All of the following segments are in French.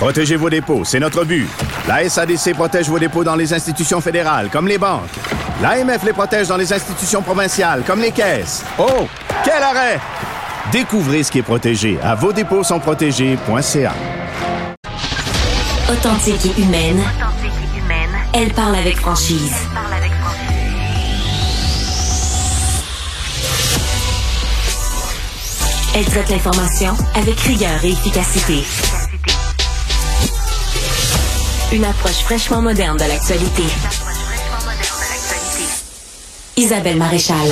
Protégez vos dépôts, c'est notre but. La SADC protège vos dépôts dans les institutions fédérales, comme les banques. L'AMF les protège dans les institutions provinciales, comme les caisses. Oh, quel arrêt! Découvrez ce qui est protégé à vos dépôts sont protégés.ca. Authentique et humaine. Elle parle avec franchise. Elle traite l'information avec rigueur et efficacité. Une approche fraîchement moderne de l'actualité. Isabelle Maréchal.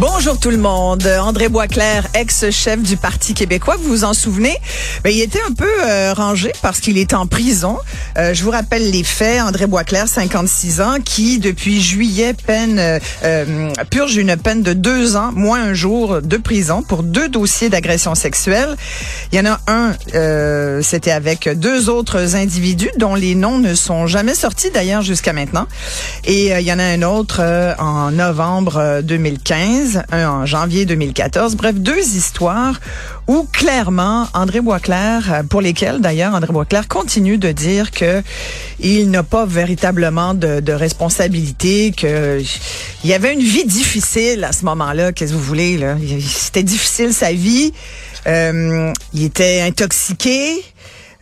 Bonjour tout le monde. André Boisclair, ex-chef du Parti québécois, vous vous en souvenez? Ben, il était un peu euh, rangé parce qu'il est en prison. Euh, je vous rappelle les faits. André Boisclair, 56 ans, qui depuis juillet peine euh, purge une peine de deux ans, moins un jour de prison pour deux dossiers d'agression sexuelle. Il y en a un, c'était avec deux autres individus dont les noms ne sont jamais sortis d'ailleurs jusqu'à maintenant. Et il y en a un autre en novembre 2015 un en janvier 2014. Bref, deux histoires où clairement André Boisclair, pour lesquelles d'ailleurs André Boisclair continue de dire que il n'a pas véritablement de, de responsabilité, que il y avait une vie difficile à ce moment-là. Qu'est-ce que vous voulez là? C'était difficile sa vie. Euh, il était intoxiqué.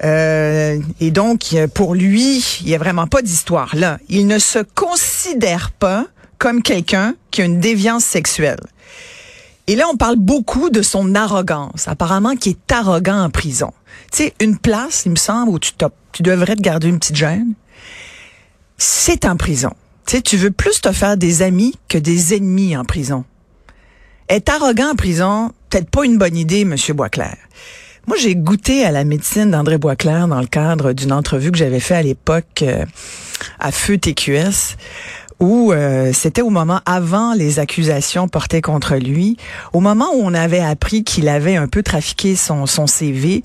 Euh, et donc, pour lui, il n'y a vraiment pas d'histoire là. Il ne se considère pas comme quelqu'un qui a une déviance sexuelle. Et là, on parle beaucoup de son arrogance. Apparemment, qui est arrogant en prison. Tu sais, une place, il me semble, où tu, tu devrais te garder une petite gêne, c'est en prison. Tu sais, tu veux plus te faire des amis que des ennemis en prison. Être arrogant en prison, peut-être pas une bonne idée, Monsieur Boisclair. Moi, j'ai goûté à la médecine d'André Boisclair dans le cadre d'une entrevue que j'avais fait à l'époque euh, à Feu TQS où euh, c'était au moment avant les accusations portées contre lui, au moment où on avait appris qu'il avait un peu trafiqué son, son CV,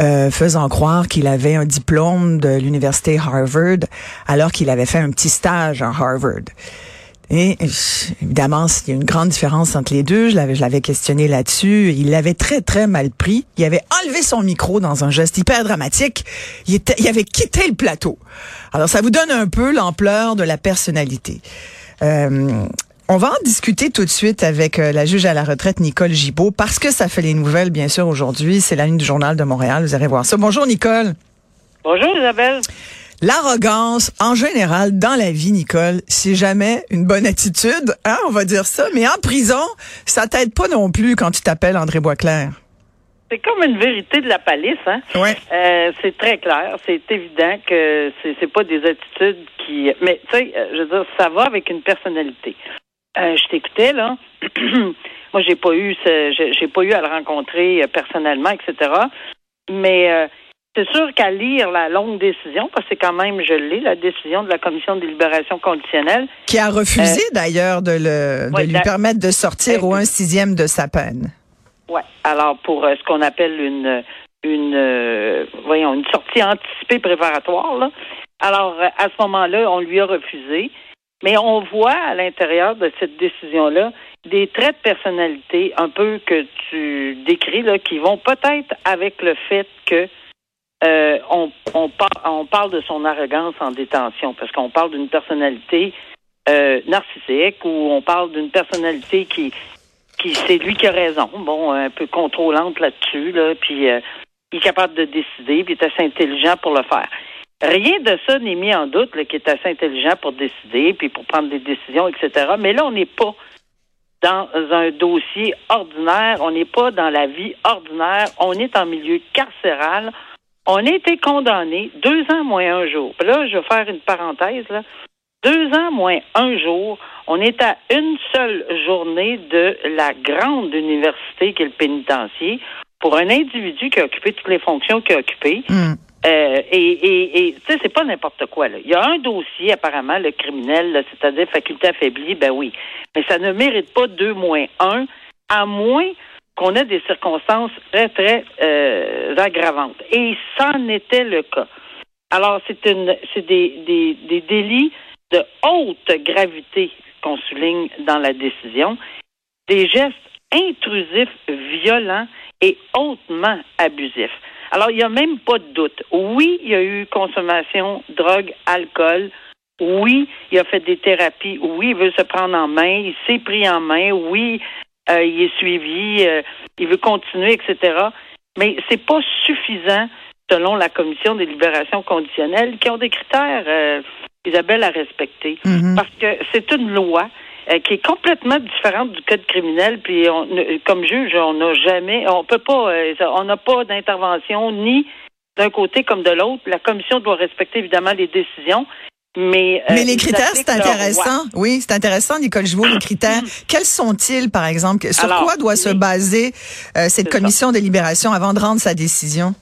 euh, faisant croire qu'il avait un diplôme de l'université Harvard, alors qu'il avait fait un petit stage à Harvard. Et évidemment, il y a une grande différence entre les deux. Je l'avais, je l'avais questionné là-dessus. Il l'avait très, très mal pris. Il avait enlevé son micro dans un geste hyper dramatique. Il, avait quitté le plateau. Alors, ça vous donne un peu l'ampleur de la personnalité. Euh, on va en discuter tout de suite avec euh, la juge à la retraite, Nicole Gibault, parce que ça fait les nouvelles, bien sûr, aujourd'hui. C'est la ligne du Journal de Montréal. Vous allez voir ça. Bonjour, Nicole. Bonjour, Isabelle. L'arrogance, en général, dans la vie, Nicole, c'est jamais une bonne attitude, hein, on va dire ça. Mais en prison, ça t'aide pas non plus quand tu t'appelles André Boisclair. C'est comme une vérité de la palisse, hein. Ouais. Euh, c'est très clair, c'est évident que c'est, c'est pas des attitudes qui. Mais tu sais, euh, je veux dire, ça va avec une personnalité. Euh, je t'écoutais là. Moi, j'ai pas eu, ce, j'ai pas eu à le rencontrer personnellement, etc. Mais c'est sûr qu'à lire la longue décision, parce que c'est quand même, je l'ai, la décision de la Commission de libération conditionnelle. Qui a refusé euh, d'ailleurs de, le, de lui permettre de sortir au un sixième de sa peine. Oui. Alors, pour euh, ce qu'on appelle une, une, euh, voyons, une sortie anticipée préparatoire, là. Alors, à ce moment-là, on lui a refusé. Mais on voit à l'intérieur de cette décision-là des traits de personnalité un peu que tu décris, là, qui vont peut-être avec le fait que euh, on, on, on, parle de son arrogance en détention parce qu'on parle d'une personnalité euh, narcissique ou on parle d'une personnalité qui, qui c'est lui qui a raison, bon, un peu contrôlante là-dessus, là, puis euh, il est capable de décider, puis il est assez intelligent pour le faire. Rien de ça n'est mis en doute, qu'il est assez intelligent pour décider, puis pour prendre des décisions, etc. Mais là, on n'est pas dans un dossier ordinaire, on n'est pas dans la vie ordinaire, on est en milieu carcéral, on a été condamné deux ans moins un jour. là, je vais faire une parenthèse. Là. Deux ans moins un jour, on est à une seule journée de la grande université qui est le pénitencier pour un individu qui a occupé toutes les fonctions qu'il a occupées. Hmm. Euh, et et, et tu sais, c'est pas n'importe quoi. Là. Il y a un dossier, apparemment, le criminel, c'est-à-dire faculté affaiblie, ben oui. Mais ça ne mérite pas deux moins un, à moins qu'on ait des circonstances très, très euh, aggravantes. Et ça en était le cas. Alors, c'est une c'est des, des, des délits de haute gravité qu'on souligne dans la décision, des gestes intrusifs, violents et hautement abusifs. Alors, il n'y a même pas de doute. Oui, il y a eu consommation, drogue, alcool. Oui, il a fait des thérapies. Oui, il veut se prendre en main. Il s'est pris en main. Oui, euh, il est suivi. euh, il veut continuer, etc. Mais c'est pas suffisant selon la commission des libérations conditionnelles qui ont des critères, euh, Isabelle, à respecter. Mhm. Parce que c'est une loi qui est complètement différente du code criminel. Puis, on, comme juge, on n'a jamais, on peut pas, on n'a pas d'intervention ni d'un côté comme de l'autre. La commission doit respecter évidemment les décisions. Mais, euh, Mais les critères, c'est leur intéressant. Oui, c'est intéressant, Nicole Gibault, les critères. Quels sont-ils, par exemple? Sur Alors, quoi doit se baser euh, cette ça. commission de libération avant de rendre sa décision?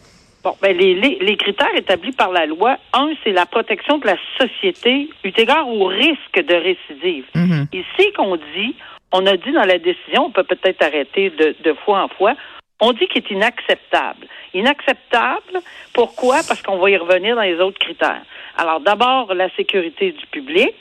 Bon, ben les, les, les critères établis par la loi, un, c'est la protection de la société eu égard au risque de récidive. Mhm. Ici qu'on dit, on a dit dans la décision, on peut peut-être arrêter de, de fois en fois, on dit qu'il est inacceptable. Inacceptable, pourquoi? Parce qu'on va y revenir dans les autres critères. Alors d'abord, la sécurité du public,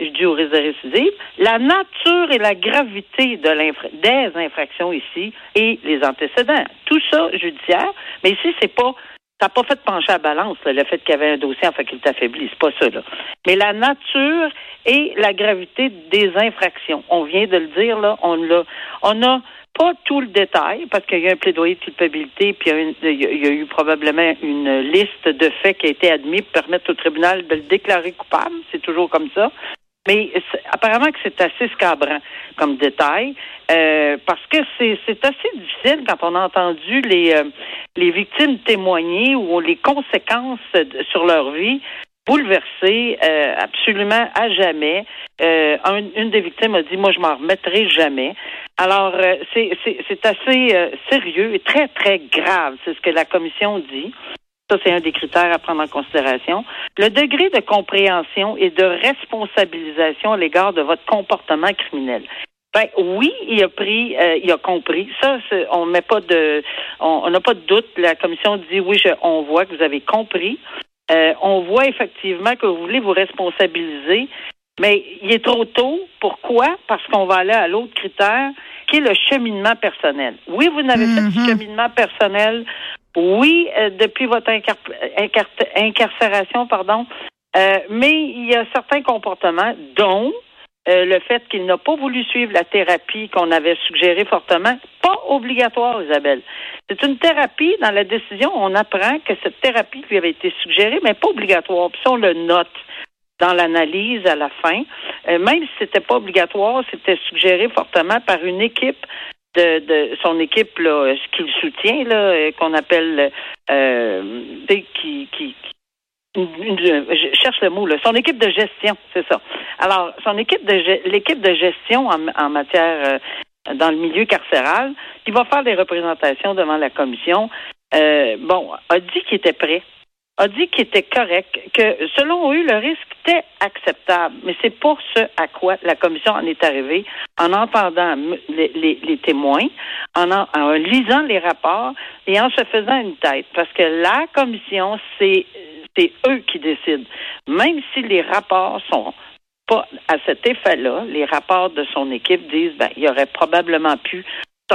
je dis au risque de récidive, la nature et la gravité de des infractions ici et les antécédents. Tout ça judiciaire, mais ici, c'est pas ça n'a pas fait pencher à la balance là, le fait qu'il y avait un dossier en faculté affaiblie, c'est pas ça là. Mais la nature et la gravité des infractions, on vient de le dire là, on l'a, on n'a pas tout le détail parce qu'il y a un plaidoyer de culpabilité, puis il y, a une- y a- eu probablement une liste de faits qui a été admis pour permettre au tribunal de le déclarer coupable. C'est toujours comme ça. Mais apparemment que c'est assez scabrant comme détail, euh, parce que c'est assez difficile quand on a entendu les euh, les victimes témoigner ou les conséquences sur leur vie bouleversées euh, absolument à jamais. Euh, un- une des victimes a dit moi je m'en remettrai jamais. Alors euh, c'est assez sérieux et très très grave, c'est ce que la commission dit. Ça, c'est un des critères à prendre en considération. Le degré de compréhension et de responsabilisation à l'égard de votre comportement criminel. Ben oui, il a pris, euh, il a compris. Ça, on met pas de, on n'a pas de doute. La commission dit oui, je- on voit que vous avez compris. Euh, on voit effectivement que vous voulez vous responsabiliser, mais il est trop tôt. Pourquoi? Parce qu'on va aller à l'autre critère, qui est le cheminement personnel. Oui, vous n'avez fait du cheminement personnel. Oui, euh, depuis votre incar- incar- incarcération, pardon. Euh, mais il y a certains comportements, dont euh, le fait qu'il n'a pas voulu suivre la thérapie qu'on avait suggérée fortement, pas obligatoire, Isabelle. C'est une thérapie. Dans la décision, on apprend que cette thérapie lui avait été suggérée, mais pas obligatoire. Puis on le note dans l'analyse à la fin. Euh, même si c'était pas obligatoire, c'était suggéré fortement par une équipe de, de son équipe là, ce qu'il soutient, là, euh, qu'on appelle euh, qui, qui, je cherche le mot là, son équipe de gestion, c'est ça. Alors, son équipe de l'équipe de gestion en, en matière euh, dans le milieu carcéral, qui va faire des représentations devant la commission, euh, bon, a dit qu'il était prêt a dit qu'il était correct, que selon eux, le risque était acceptable. Mais c'est pas ce à quoi la commission en est arrivée en entendant les, les- les témoins, en lisant les rapports et en se faisant une tête. Parce que la commission, c'est c'est eux qui décident. Même si les rapports sont pas à cet effet-là, les rapports de son équipe disent ben, il aurait probablement pu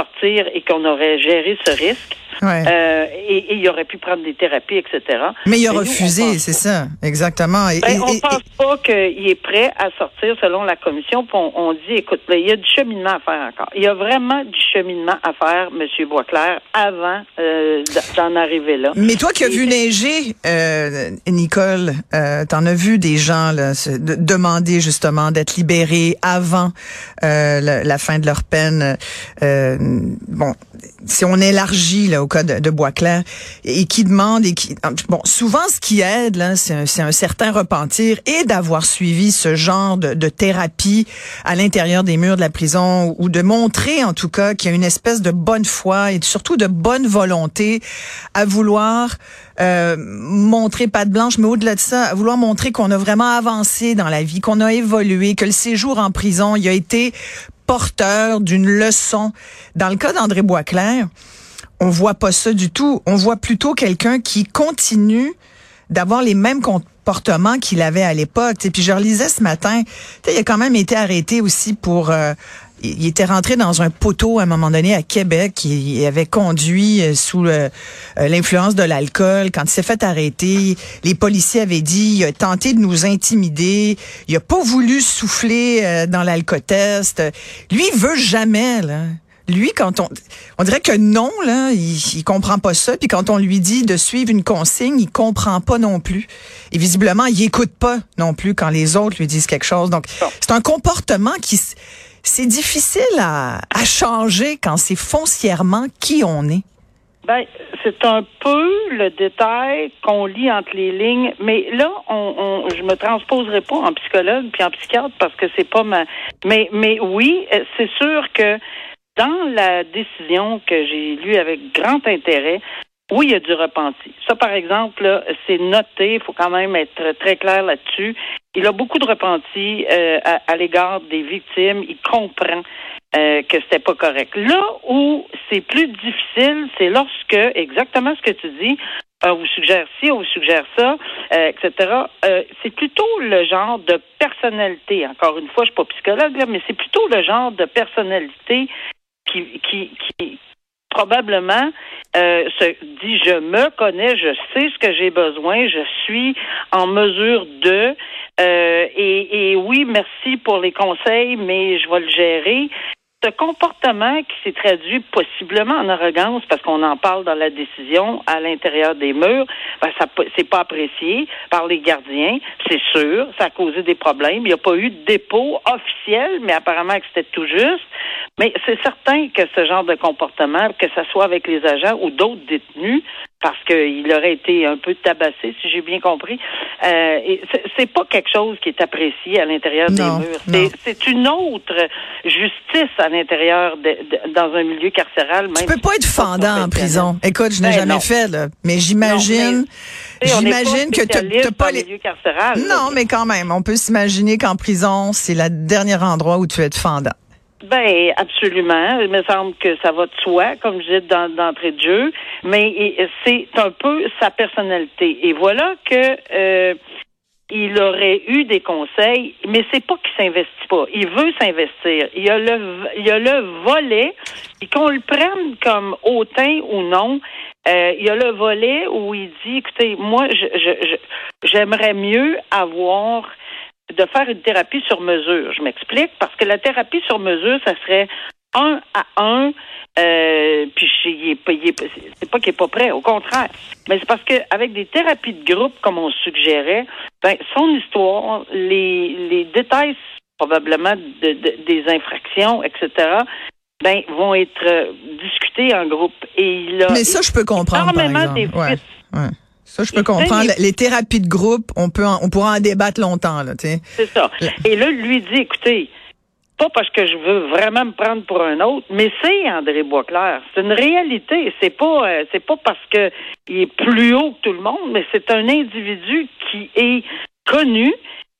sortir et qu'on aurait géré ce risque. Ouais. Euh, et, et il aurait pu prendre des thérapies, etc. Mais il a refusé, c'est ça, exactement. Et- Ben, et- on et- pense pas qu'il est prêt à sortir selon la commission. On, on dit, écoute, là, il y a du cheminement à faire encore. Il y a vraiment du cheminement à faire, M. Boisclair, avant euh, d'en arriver là. Mais toi qui as vu neiger, euh, Nicole, euh, t'en as vu des gens là, se de- demander justement d'être libérés avant euh, la, la fin de leur peine. Euh, bon, si on élargit là, au cas de, de Boisclair, et qui demande, et qui, bon, souvent ce qui aide, là, c'est un, un, certain repentir et d'avoir suivi ce genre de, de thérapie à l'intérieur des murs de la prison, ou de montrer en tout cas qu'il y a une espèce de bonne foi et surtout de bonne volonté à vouloir euh, montrer patte blanche, mais au-delà de ça, vouloir montrer qu'on a vraiment avancé dans la vie, qu'on a évolué, que le séjour en prison, il a été porteur d'une leçon. Dans le cas d'André Boisclair, on voit pas ça du tout. On voit plutôt quelqu'un qui continue d'avoir les mêmes comportements qu'il avait à l'époque. Et puis je relisais ce matin, il a quand même été arrêté aussi pour euh, il était rentré dans un poteau à un moment donné à Québec. Il avait conduit euh, sous euh, l'influence de l'alcool. Quand il s'est fait arrêter, les policiers avaient dit il a tenté de nous intimider. Il a pas voulu souffler euh, dans l'alcotest. Lui, il veut jamais là. Lui, quand on, on dirait que non, là, il, il comprend pas ça. Puis quand on lui dit de suivre une consigne, il comprend pas non plus. Et visiblement, il écoute pas non plus quand les autres lui disent quelque chose. Donc, c'est un comportement qui c'est difficile à, changer quand c'est foncièrement qui on est. Ben, c'est un peu le détail qu'on lit entre les lignes, mais là, on, on, je me transposerai pas en psychologue puis en psychiatre parce que c'est pas ma. Mais, mais oui, c'est sûr que dans la décision que j'ai lue avec grand intérêt, oui, il y a du repenti. Ça, par exemple, c'est noté. Il faut quand même être très clair là-dessus. Il a beaucoup de repenti euh, à, l'égard des victimes. Il comprend euh, que c'était pas correct. Là où c'est plus difficile, c'est lorsque exactement ce que tu dis. On vous suggère ci, on vous suggère ça, euh, etc. Euh, c'est plutôt le genre de personnalité. Encore une fois, je suis pas psychologue là, mais c'est plutôt le genre de personnalité qui, qui, qui probablement euh, se dit je me connais, je sais ce que j'ai besoin, je suis en mesure de euh, et, et, oui, merci pour les conseils, mais je vais le gérer. Ce comportement qui s'est traduit possiblement en arrogance, parce qu'on en parle dans la décision à l'intérieur des murs, ben ça c'est pas apprécié par les gardiens, c'est sûr, ça a causé des problèmes. Il n'y a pas eu de dépôt officiel, mais apparemment que c'était tout juste. Mais c'est certain que ce genre de comportement, que ce soit avec les agents ou d'autres détenus, parce qu'il aurait été un peu tabassé, si j'ai bien compris. Euh, c'est pas quelque chose qui est apprécié à l'intérieur des murs. C'est une autre justice à l'intérieur de, dans un milieu carcéral. Même tu peux pas être fendant en prison. Écoute, je n'ai ben jamais fait, là, mais j'imagine. J'imagine que tu pas les. Carcéral, non, mais quand même, on peut s'imaginer qu'en prison, c'est le dernier endroit où tu es fendant. Ben absolument. Il me semble que ça va de soi, comme je dis d'entrée de jeu, mais c'est un peu sa personnalité. Et voilà que euh, il aurait eu des conseils, mais c'est pas qu'il s'investit pas. Il veut s'investir. Il y a le il y a le volet, et qu'on le prenne comme hautain ou non. Euh, il y a le volet où il dit, écoutez, moi, je j'aimerais mieux avoir de faire une thérapie sur mesure. Je m'explique parce que la thérapie sur mesure, ça serait un à un. Euh, puis c'est pas qu'il est pas prêt, au contraire. Mais c'est parce qu'avec des thérapies de groupe, comme on suggérait, ben, son histoire, les, les détails probablement de, des infractions, etc., ben, vont être euh, discutés en groupe. Et il a, Mais ça, je peux comprendre. Par exemple. Ouais, ouais. Ça, je peux comprendre. Les thérapies de groupe, on peut, on pourra en débattre longtemps, là, C'est ça. Et là, lui dit, écoutez, pas parce que je veux vraiment me prendre pour un autre, mais c'est André Boisclair. C'est une réalité. C'est pas, euh, c'est pas parce que il est plus haut que tout le monde, mais c'est un individu qui est connu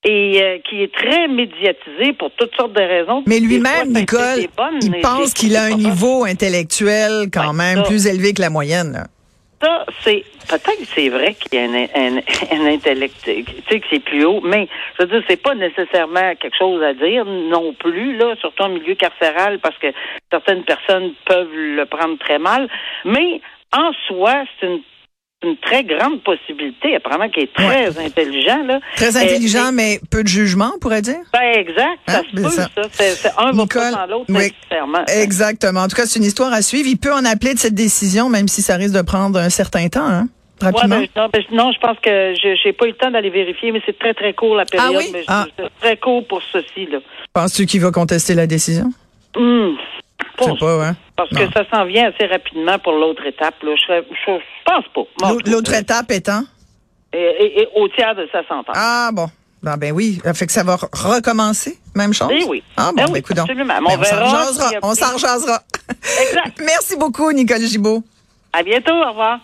et euh, qui est très médiatisé pour toutes sortes de raisons. Mais lui-même, Nicole, il pense qu'il a un niveau intellectuel quand même plus élevé que la moyenne. Là ça, c'est peut-être c'est vrai qu'il y a un, un, intellect, tu sais, que c'est plus haut, mais je veux dire, c'est pas nécessairement quelque chose à dire non plus, là, surtout en milieu carcéral, parce que certaines personnes peuvent le prendre très mal. Mais en soi, c'est une une très grande possibilité, apparemment, qui est très intelligent. Là. Très intelligent, mais peu de jugement, on pourrait dire? Ben, exact. Ça hein? se peut, ça. C'est, un Nicole, va pas dans l'autre nécessairement. Exactement. En tout cas, c'est une histoire à suivre. Il peut en appeler de cette décision, même si ça risque de prendre un certain temps, hein? Rapidement. Ouais, ben, ben, non, je pense que je n'ai pas eu le temps d'aller vérifier, mais c'est très, très court la période. Ah oui? Mais ah. Très court pour ceci. Là. Penses-tu qu'il va contester la décision? Hum, Je sais pas, hein? Parce Non. que ça s'en vient assez rapidement pour l'autre étape. Là. Je, je, je pense pas. L'autre- étape étant? Et, et- et au tiers de sa sentence. Ah bon. Ben, ben oui, fait que ça va re- recommencer, même chose? Eh oui. Ah bon, Ben ben, oui, absolument. Ben, Mais on on s'en on s'en. Exact. Merci beaucoup, Nicole Gibault. À bientôt. Au revoir.